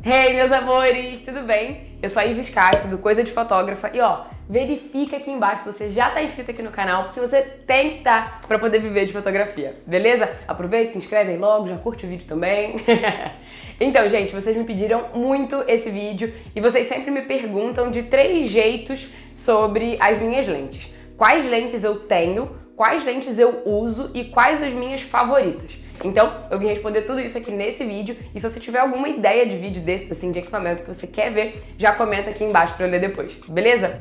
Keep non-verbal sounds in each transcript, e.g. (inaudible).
Hey, meus amores, tudo bem? Eu sou a Isis Castro, do Coisa de Fotógrafa, e ó, verifica aqui embaixo se você já tá inscrito aqui no canal, porque você tem que estar tá para poder viver de fotografia, beleza? Aproveita, se inscreve aí logo, já curte o vídeo também. (laughs) então, gente, vocês me pediram muito esse vídeo e vocês sempre me perguntam de três jeitos sobre as minhas lentes. Quais lentes eu tenho, quais lentes eu uso e quais as minhas favoritas. Então, eu vim responder tudo isso aqui nesse vídeo. E se você tiver alguma ideia de vídeo desse, assim, de equipamento que você quer ver, já comenta aqui embaixo para eu ler depois, beleza?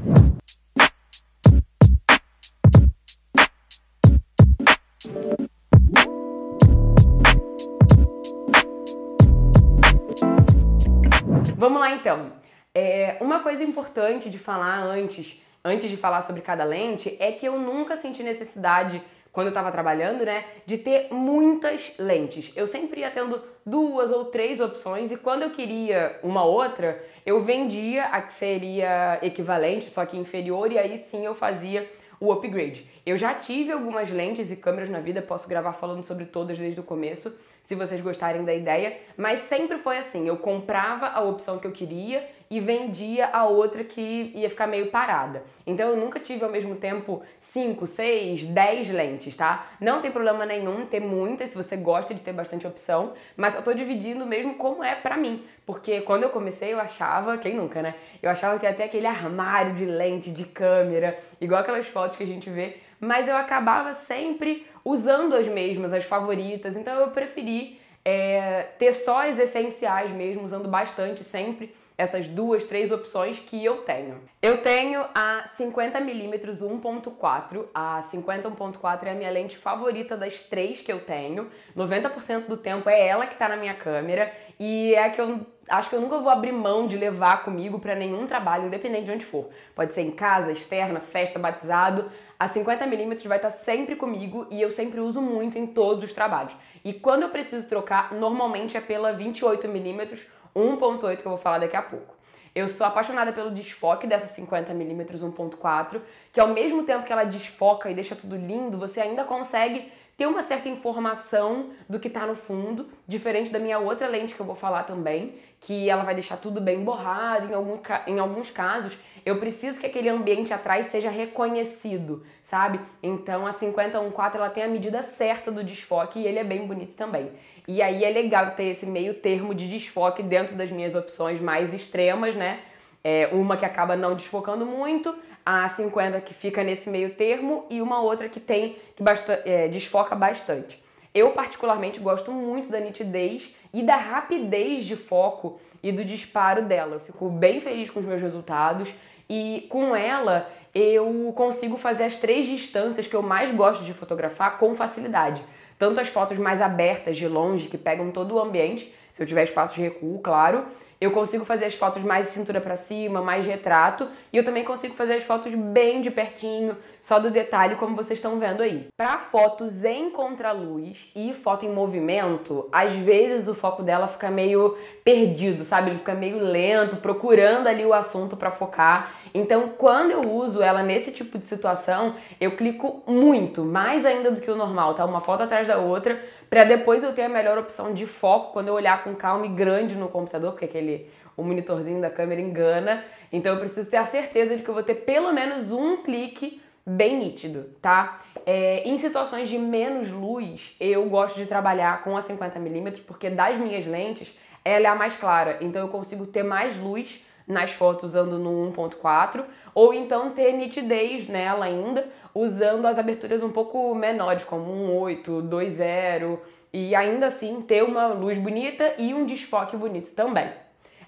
Vamos lá então. É, uma coisa importante de falar antes, antes de falar sobre cada lente, é que eu nunca senti necessidade quando eu estava trabalhando, né, de ter muitas lentes. Eu sempre ia tendo duas ou três opções e quando eu queria uma outra, eu vendia a que seria equivalente, só que inferior, e aí sim eu fazia o upgrade. Eu já tive algumas lentes e câmeras na vida, posso gravar falando sobre todas desde o começo, se vocês gostarem da ideia, mas sempre foi assim, eu comprava a opção que eu queria e vendia a outra que ia ficar meio parada. Então eu nunca tive ao mesmo tempo 5, 6, 10 lentes, tá? Não tem problema nenhum ter muitas se você gosta de ter bastante opção, mas eu tô dividindo mesmo como é pra mim. Porque quando eu comecei eu achava, quem nunca, né? Eu achava que ter aquele armário de lente, de câmera, igual aquelas fotos que a gente vê, mas eu acabava sempre usando as mesmas, as favoritas, então eu preferi é, ter só as essenciais mesmo, usando bastante sempre essas duas, três opções que eu tenho. Eu tenho a 50mm 1.4. A 50 1.4 é a minha lente favorita das três que eu tenho. 90% do tempo é ela que está na minha câmera e é a que eu acho que eu nunca vou abrir mão de levar comigo para nenhum trabalho, independente de onde for. Pode ser em casa, externa, festa, batizado. A 50mm vai estar tá sempre comigo e eu sempre uso muito em todos os trabalhos. E quando eu preciso trocar, normalmente é pela 28mm 1.8 que eu vou falar daqui a pouco. Eu sou apaixonada pelo desfoque dessa 50mm 1.4, que ao mesmo tempo que ela desfoca e deixa tudo lindo, você ainda consegue ter uma certa informação do que está no fundo, diferente da minha outra lente que eu vou falar também, que ela vai deixar tudo bem borrado. Em, algum, em alguns casos, eu preciso que aquele ambiente atrás seja reconhecido, sabe? Então a 5014 ela tem a medida certa do desfoque e ele é bem bonito também. E aí é legal ter esse meio termo de desfoque dentro das minhas opções mais extremas, né? É, uma que acaba não desfocando muito, a 50 que fica nesse meio termo e uma outra que tem que basta, é, desfoca bastante. Eu particularmente gosto muito da nitidez e da rapidez de foco e do disparo dela. Eu fico bem feliz com os meus resultados e com ela eu consigo fazer as três distâncias que eu mais gosto de fotografar com facilidade. Tanto as fotos mais abertas de longe que pegam todo o ambiente, se eu tiver espaço de recuo, claro, eu consigo fazer as fotos mais cintura para cima, mais retrato, e eu também consigo fazer as fotos bem de pertinho, só do detalhe como vocês estão vendo aí. Para fotos em contraluz e foto em movimento, às vezes o foco dela fica meio perdido, sabe? Ele fica meio lento, procurando ali o assunto para focar. Então, quando eu uso ela nesse tipo de situação, eu clico muito, mais ainda do que o normal, tá? Uma foto atrás da outra, para depois eu ter a melhor opção de foco quando eu olhar com calma e grande no computador, porque aquele o monitorzinho da câmera engana. Então eu preciso ter a certeza de que eu vou ter pelo menos um clique bem nítido, tá? É, em situações de menos luz, eu gosto de trabalhar com a 50mm porque das minhas lentes ela é a mais clara, então eu consigo ter mais luz nas fotos usando no 1.4 ou então ter nitidez nela ainda usando as aberturas um pouco menores, como 1.8, 2.0 e ainda assim ter uma luz bonita e um desfoque bonito também.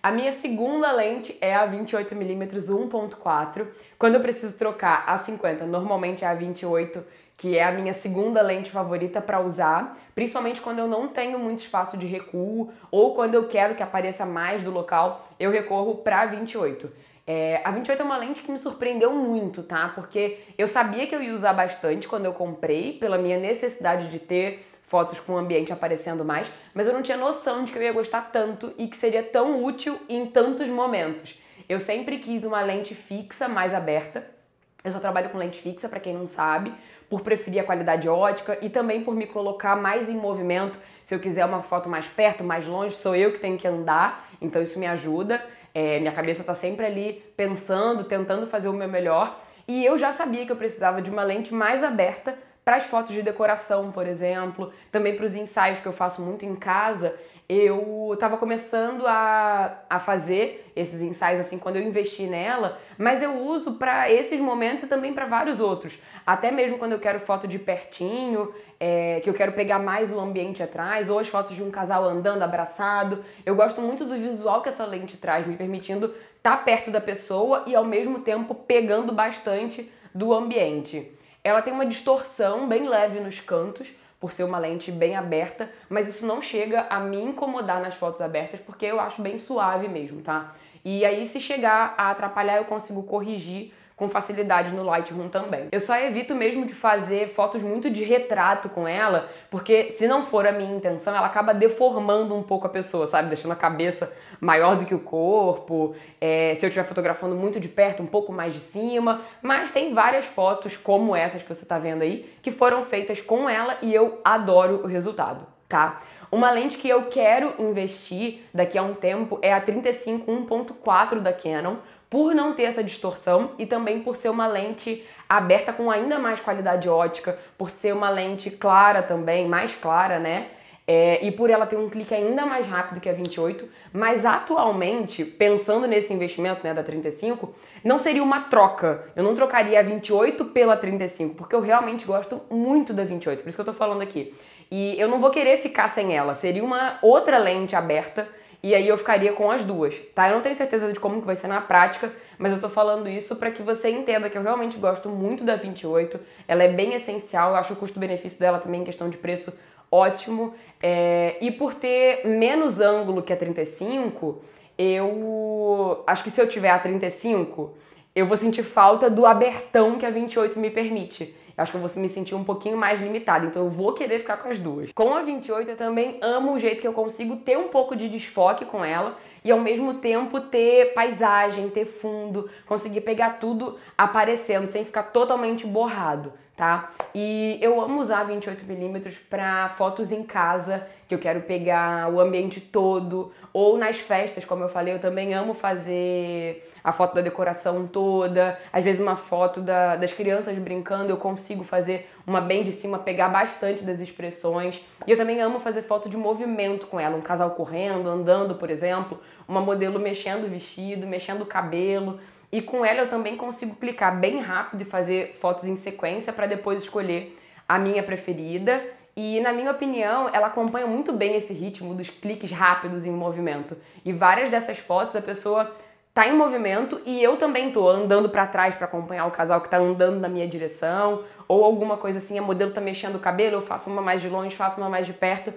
A minha segunda lente é a 28mm 1.4. Quando eu preciso trocar a 50, normalmente é a 28 que é a minha segunda lente favorita para usar, principalmente quando eu não tenho muito espaço de recuo ou quando eu quero que apareça mais do local, eu recorro para 28. É, a 28 é uma lente que me surpreendeu muito, tá? Porque eu sabia que eu ia usar bastante quando eu comprei, pela minha necessidade de ter fotos com o ambiente aparecendo mais, mas eu não tinha noção de que eu ia gostar tanto e que seria tão útil em tantos momentos. Eu sempre quis uma lente fixa, mais aberta. Eu só trabalho com lente fixa, para quem não sabe, por preferir a qualidade ótica e também por me colocar mais em movimento. Se eu quiser uma foto mais perto, mais longe, sou eu que tenho que andar Então isso me ajuda. É, minha cabeça tá sempre ali pensando, tentando fazer o meu melhor. E eu já sabia que eu precisava de uma lente mais aberta para as fotos de decoração, por exemplo, também para os ensaios que eu faço muito em casa eu estava começando a, a fazer esses ensaios assim quando eu investi nela, mas eu uso para esses momentos e também para vários outros. Até mesmo quando eu quero foto de pertinho, é, que eu quero pegar mais o ambiente atrás, ou as fotos de um casal andando abraçado. Eu gosto muito do visual que essa lente traz, me permitindo estar tá perto da pessoa e ao mesmo tempo pegando bastante do ambiente. Ela tem uma distorção bem leve nos cantos, por ser uma lente bem aberta, mas isso não chega a me incomodar nas fotos abertas, porque eu acho bem suave mesmo, tá? E aí, se chegar a atrapalhar, eu consigo corrigir com facilidade no Lightroom também. Eu só evito mesmo de fazer fotos muito de retrato com ela, porque se não for a minha intenção, ela acaba deformando um pouco a pessoa, sabe? Deixando a cabeça maior do que o corpo. É, se eu estiver fotografando muito de perto, um pouco mais de cima. Mas tem várias fotos como essas que você está vendo aí, que foram feitas com ela e eu adoro o resultado, tá? Uma lente que eu quero investir daqui a um tempo é a 35 1.4 da Canon, por não ter essa distorção e também por ser uma lente aberta com ainda mais qualidade ótica, por ser uma lente clara também, mais clara, né? É, e por ela ter um clique ainda mais rápido que a 28, mas atualmente, pensando nesse investimento né, da 35, não seria uma troca. Eu não trocaria a 28 pela 35, porque eu realmente gosto muito da 28, por isso que eu tô falando aqui. E eu não vou querer ficar sem ela, seria uma outra lente aberta e aí eu ficaria com as duas, tá? Eu não tenho certeza de como que vai ser na prática, mas eu tô falando isso para que você entenda que eu realmente gosto muito da 28. Ela é bem essencial, eu acho o custo-benefício dela também em questão de preço ótimo. É... E por ter menos ângulo que a 35, eu acho que se eu tiver a 35, eu vou sentir falta do abertão que a 28 me permite acho que eu vou me sentir um pouquinho mais limitada, então eu vou querer ficar com as duas. Com a 28 eu também amo o jeito que eu consigo ter um pouco de desfoque com ela e ao mesmo tempo ter paisagem, ter fundo, conseguir pegar tudo aparecendo sem ficar totalmente borrado, tá? E eu amo usar 28mm para fotos em casa, que eu quero pegar o ambiente todo, ou nas festas, como eu falei, eu também amo fazer a foto da decoração toda, às vezes uma foto da, das crianças brincando, eu consigo fazer uma bem de cima, pegar bastante das expressões. E eu também amo fazer foto de movimento com ela, um casal correndo, andando, por exemplo, uma modelo mexendo o vestido, mexendo o cabelo. E com ela eu também consigo clicar bem rápido e fazer fotos em sequência para depois escolher a minha preferida. E na minha opinião, ela acompanha muito bem esse ritmo dos cliques rápidos em movimento. E várias dessas fotos a pessoa tá em movimento e eu também tô andando para trás para acompanhar o casal que tá andando na minha direção, ou alguma coisa assim, a modelo tá mexendo o cabelo, eu faço uma mais de longe, faço uma mais de perto.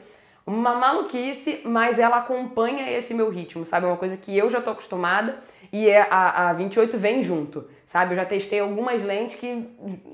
Uma maluquice, mas ela acompanha esse meu ritmo, sabe? Uma coisa que eu já tô acostumada e é a, a 28 vem junto, sabe? Eu já testei algumas lentes que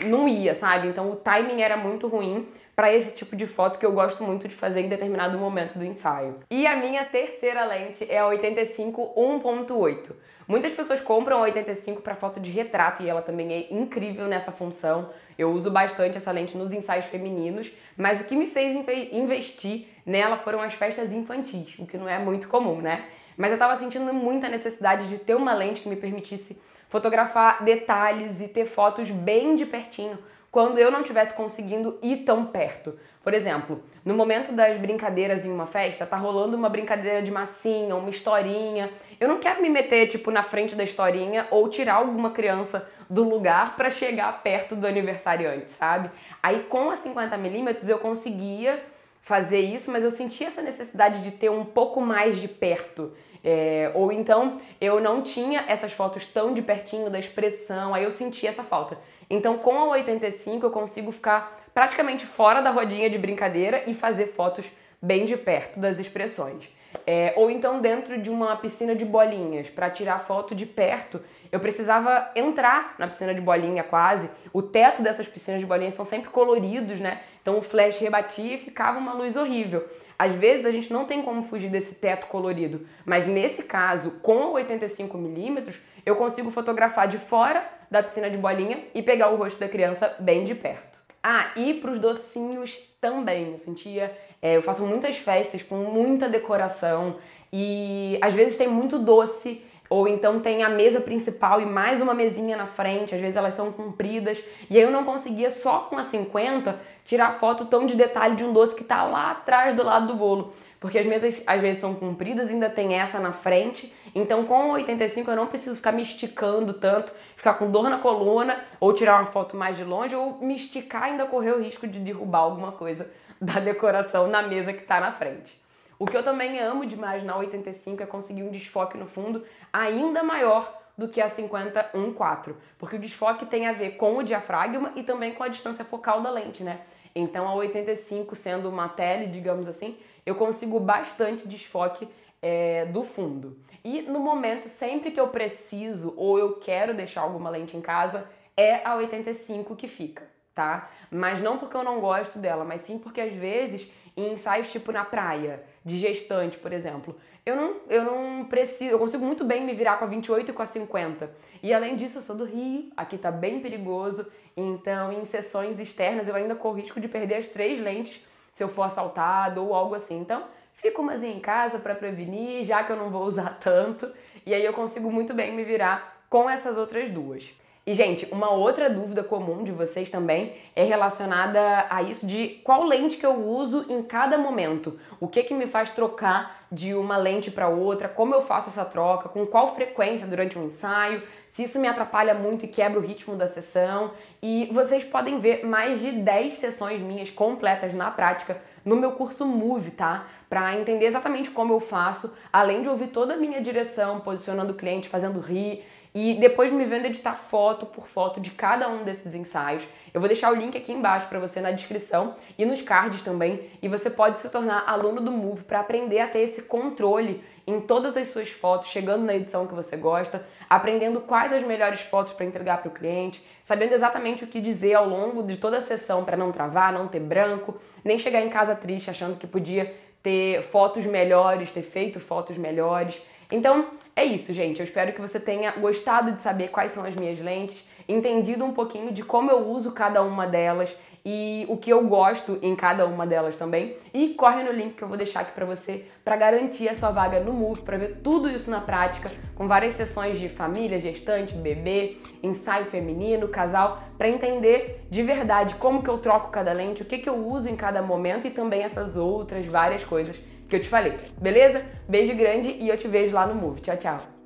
não ia, sabe? Então o timing era muito ruim para esse tipo de foto que eu gosto muito de fazer em determinado momento do ensaio. E a minha terceira lente é a 85 1.8. Muitas pessoas compram a 85 para foto de retrato e ela também é incrível nessa função. Eu uso bastante essa lente nos ensaios femininos, mas o que me fez investir nela foram as festas infantis, o que não é muito comum, né? Mas eu estava sentindo muita necessidade de ter uma lente que me permitisse fotografar detalhes e ter fotos bem de pertinho quando eu não estivesse conseguindo ir tão perto. Por exemplo, no momento das brincadeiras em uma festa, tá rolando uma brincadeira de massinha, uma historinha. Eu não quero me meter tipo na frente da historinha ou tirar alguma criança do lugar para chegar perto do aniversariante, sabe? Aí com a 50 milímetros eu conseguia fazer isso, mas eu sentia essa necessidade de ter um pouco mais de perto. É, ou então eu não tinha essas fotos tão de pertinho da expressão, aí eu sentia essa falta. Então com a 85 eu consigo ficar praticamente fora da rodinha de brincadeira e fazer fotos bem de perto das expressões. É, ou então dentro de uma piscina de bolinhas, para tirar foto de perto, eu precisava entrar na piscina de bolinha quase. O teto dessas piscinas de bolinhas são sempre coloridos, né? Então o flash rebatia e ficava uma luz horrível. Às vezes a gente não tem como fugir desse teto colorido, mas nesse caso, com 85mm, eu consigo fotografar de fora da piscina de bolinha e pegar o rosto da criança bem de perto. Ah, e para os docinhos também. Eu sentia. É, eu faço muitas festas com muita decoração. e às vezes tem muito doce ou então tem a mesa principal e mais uma mesinha na frente, às vezes elas são compridas. E aí eu não conseguia só com a 50 tirar foto tão de detalhe de um doce que tá lá atrás do lado do bolo. Porque as mesas às vezes são compridas, ainda tem essa na frente. Então com o 85 eu não preciso ficar me esticando tanto, ficar com dor na coluna, ou tirar uma foto mais de longe, ou me esticar ainda correr o risco de derrubar alguma coisa da decoração na mesa que tá na frente. O que eu também amo demais na 85 é conseguir um desfoque no fundo ainda maior do que a 50-1.4, porque o desfoque tem a ver com o diafragma e também com a distância focal da lente, né? Então a 85 sendo uma tele, digamos assim, eu consigo bastante desfoque é, do fundo. E no momento, sempre que eu preciso ou eu quero deixar alguma lente em casa, é a 85 que fica, tá? Mas não porque eu não gosto dela, mas sim porque às vezes em ensaios tipo na praia, de gestante, por exemplo. Eu não, eu não preciso, eu consigo muito bem me virar com a 28 e com a 50. E além disso, eu sou do Rio, aqui tá bem perigoso, então em sessões externas eu ainda corro risco de perder as três lentes se eu for assaltado ou algo assim. Então, fico umas em casa para prevenir, já que eu não vou usar (laughs) tanto, e aí eu consigo muito bem me virar com essas outras duas. E, gente, uma outra dúvida comum de vocês também é relacionada a isso de qual lente que eu uso em cada momento. O que que me faz trocar de uma lente para outra, como eu faço essa troca, com qual frequência durante um ensaio, se isso me atrapalha muito e quebra o ritmo da sessão. E vocês podem ver mais de 10 sessões minhas completas na prática no meu curso Move, tá? Para entender exatamente como eu faço, além de ouvir toda a minha direção, posicionando o cliente, fazendo rir e depois me vendo editar foto por foto de cada um desses ensaios. Eu vou deixar o link aqui embaixo para você na descrição e nos cards também. E você pode se tornar aluno do Move para aprender a ter esse controle em todas as suas fotos, chegando na edição que você gosta, aprendendo quais as melhores fotos para entregar para o cliente, sabendo exatamente o que dizer ao longo de toda a sessão para não travar, não ter branco, nem chegar em casa triste achando que podia ter fotos melhores, ter feito fotos melhores. Então é isso, gente. Eu espero que você tenha gostado de saber quais são as minhas lentes, entendido um pouquinho de como eu uso cada uma delas e o que eu gosto em cada uma delas também. E corre no link que eu vou deixar aqui para você para garantir a sua vaga no Move, para ver tudo isso na prática, com várias sessões de família, gestante, bebê, ensaio feminino, casal, para entender de verdade como que eu troco cada lente, o que que eu uso em cada momento e também essas outras várias coisas que eu te falei. Beleza? Beijo grande e eu te vejo lá no Move. Tchau, tchau.